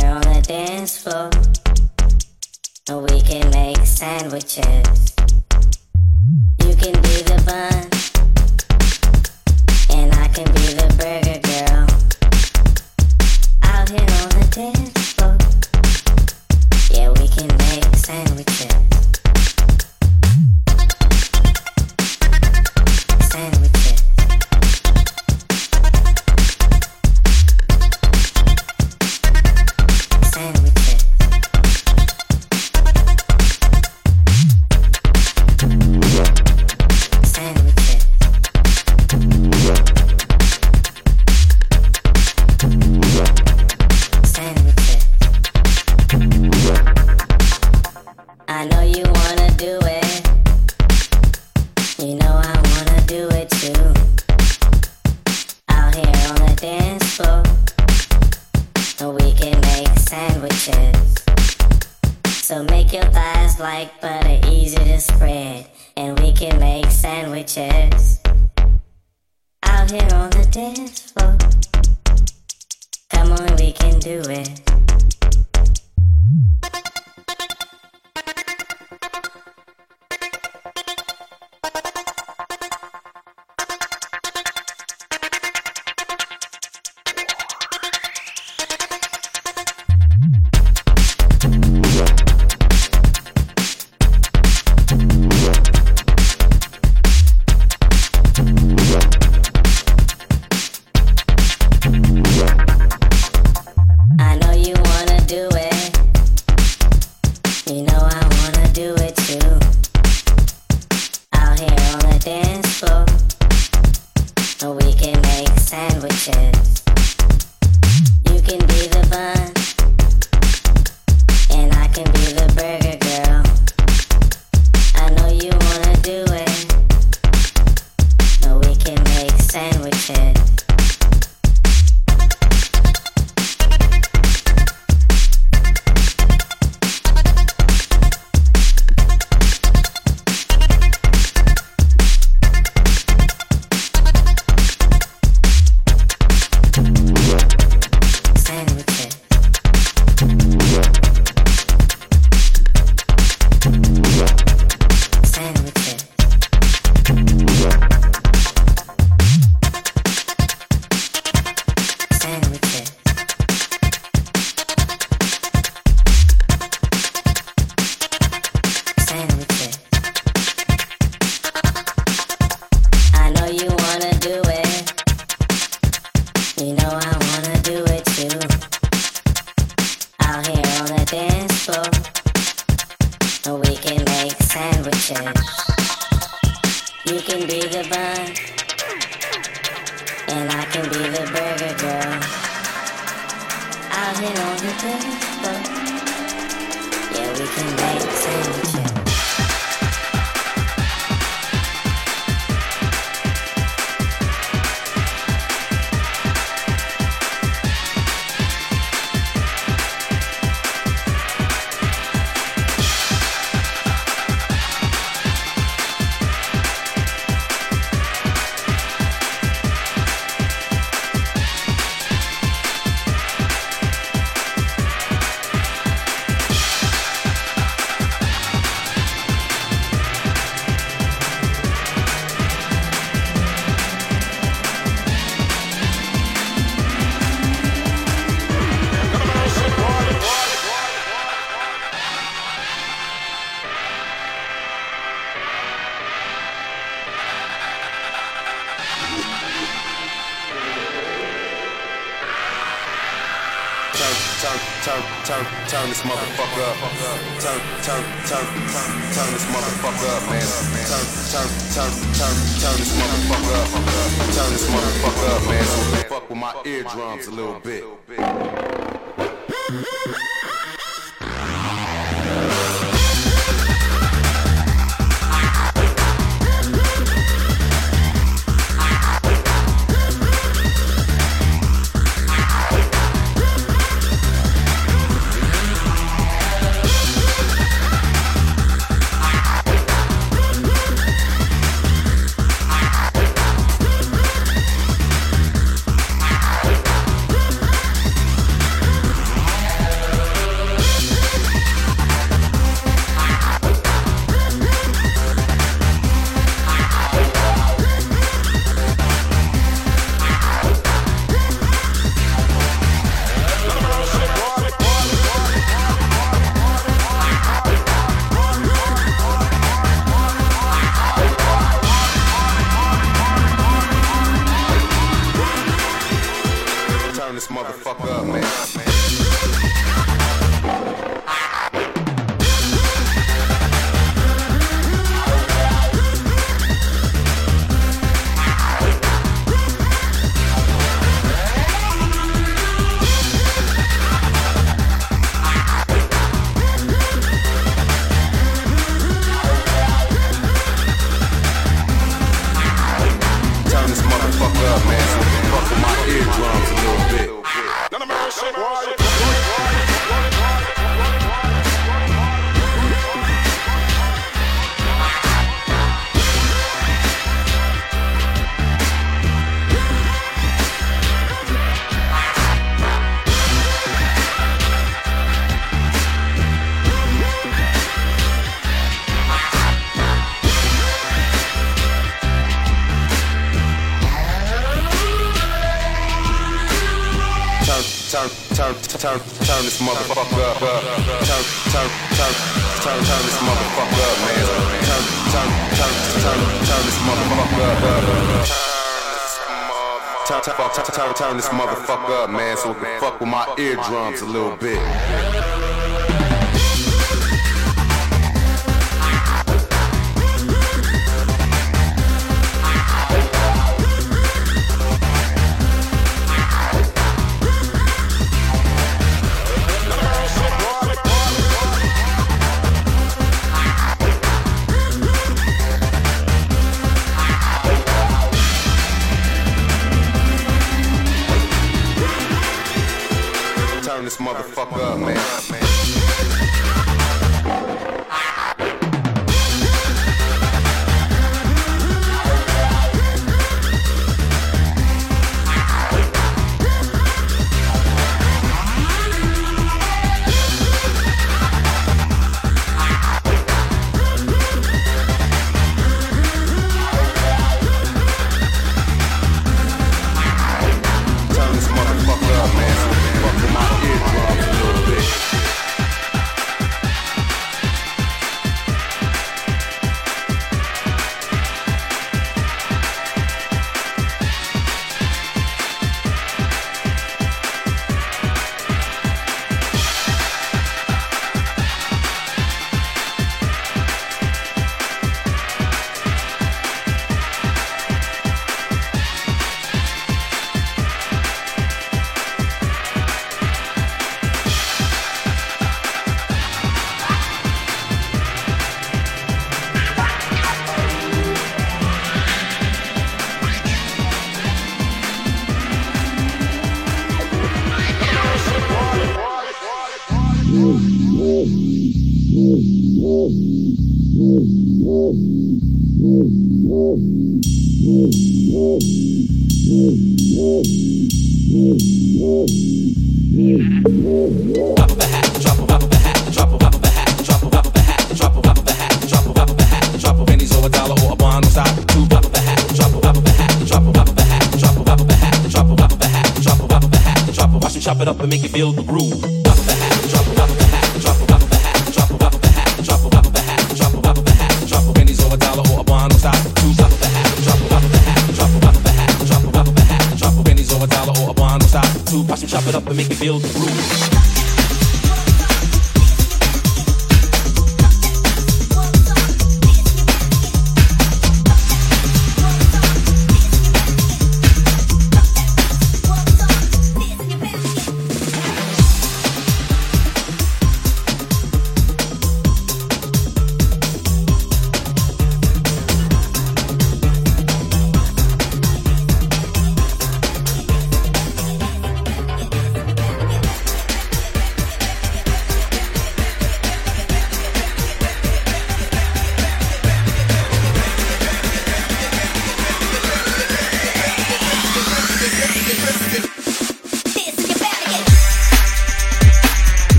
here on the dance floor. Or we can make sandwiches. You can be the bun, and I can be the turn, turn, turn this motherfucker up. Turn, turn, turn, turn, turn this motherfucker up, man. Turn, turn, turn, turn, turn this motherfucker up. Turn this motherfucker up, man. Fuck with my eardrums a little bit. Turn, turn, turn, turn, this motherfucker up, man. Turn, turn, turn, turn, this motherfucker up. Turn, turn, turn, turn, turn this motherfucker up, man, so we can fuck with my eardrums a little bit.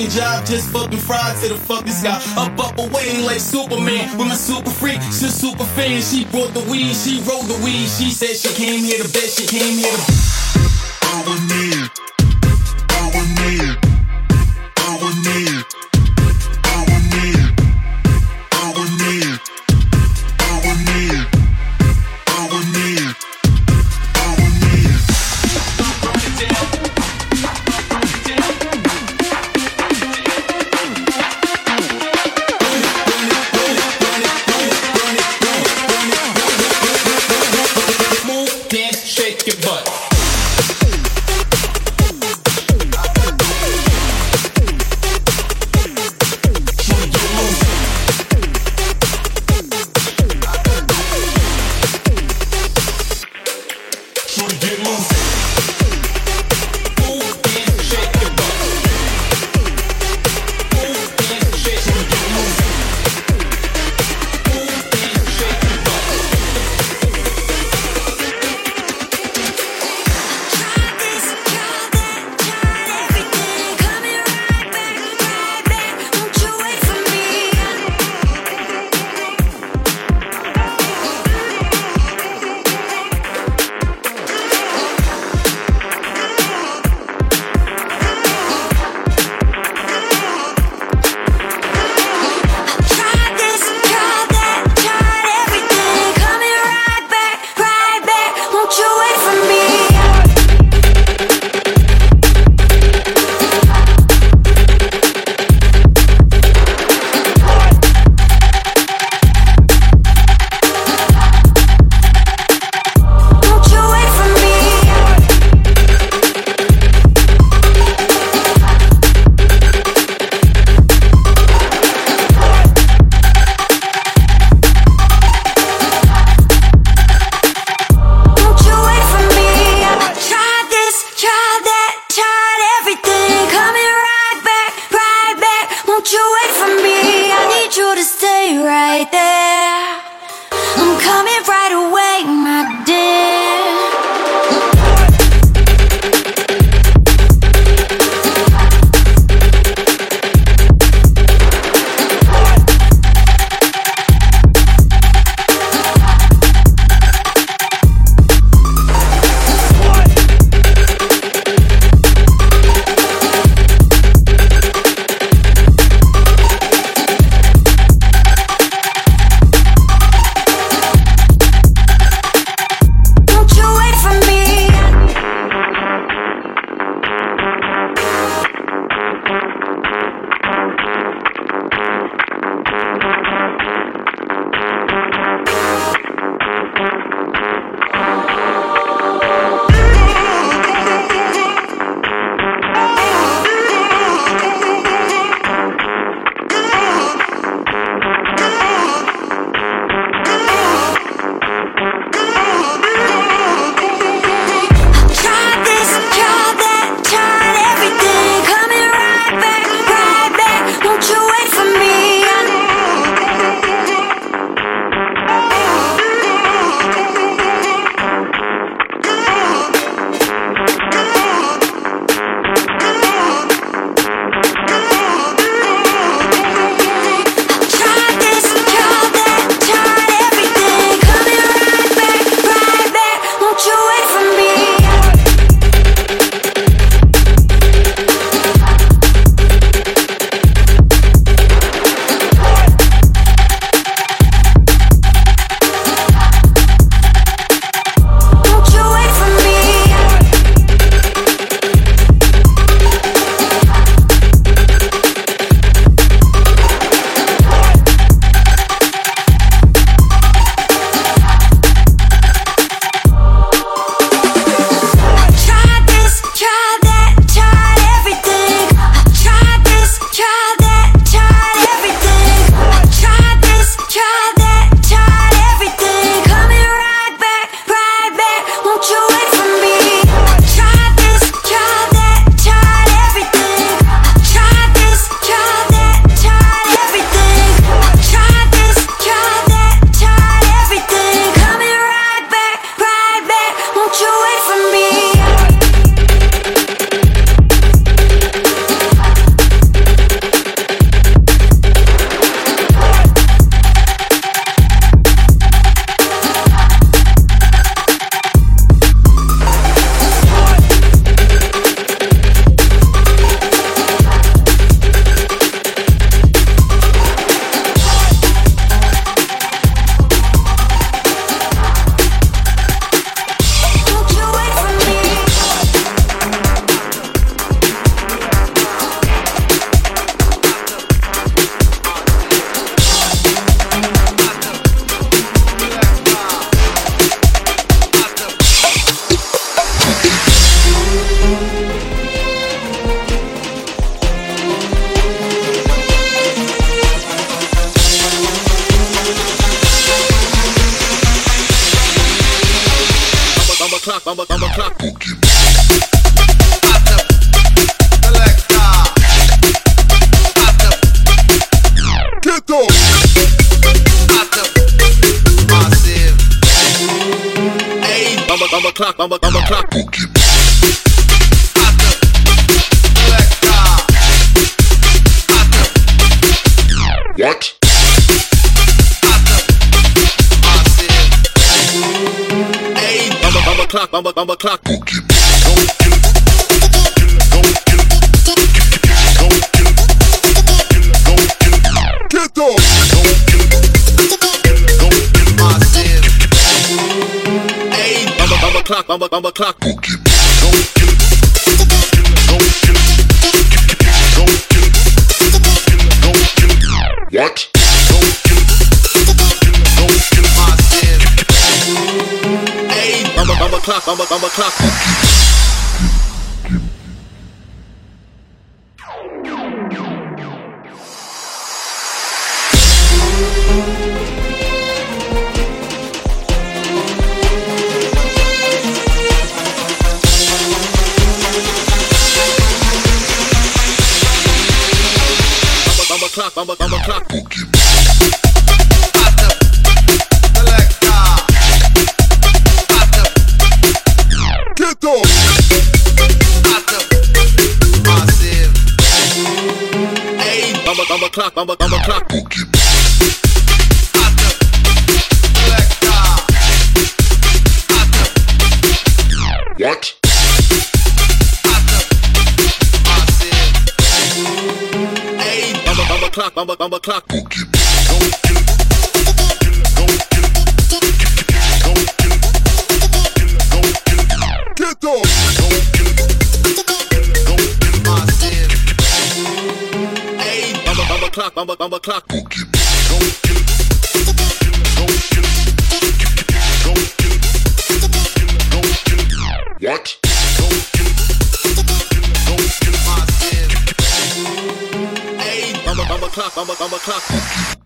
fucking job, just fucking fried to the fucking sky. Up, up, away like Superman. With my super freak, she's super fan. She brought the weed, she rolled the weed. She said she came here to bet, she came here to. Clock, bumper, bumper clock. Get Bumper, bumper clock, bumper clock. Bumper bumper clock. Bumper, bumper clock, bumper, bumper clock. What? hey, Bumper, bumper clock, bumper, bumper clock. Bumper clock, bumper, clock. What? hey. Bumper, bumper clock, bumper, bumper clock.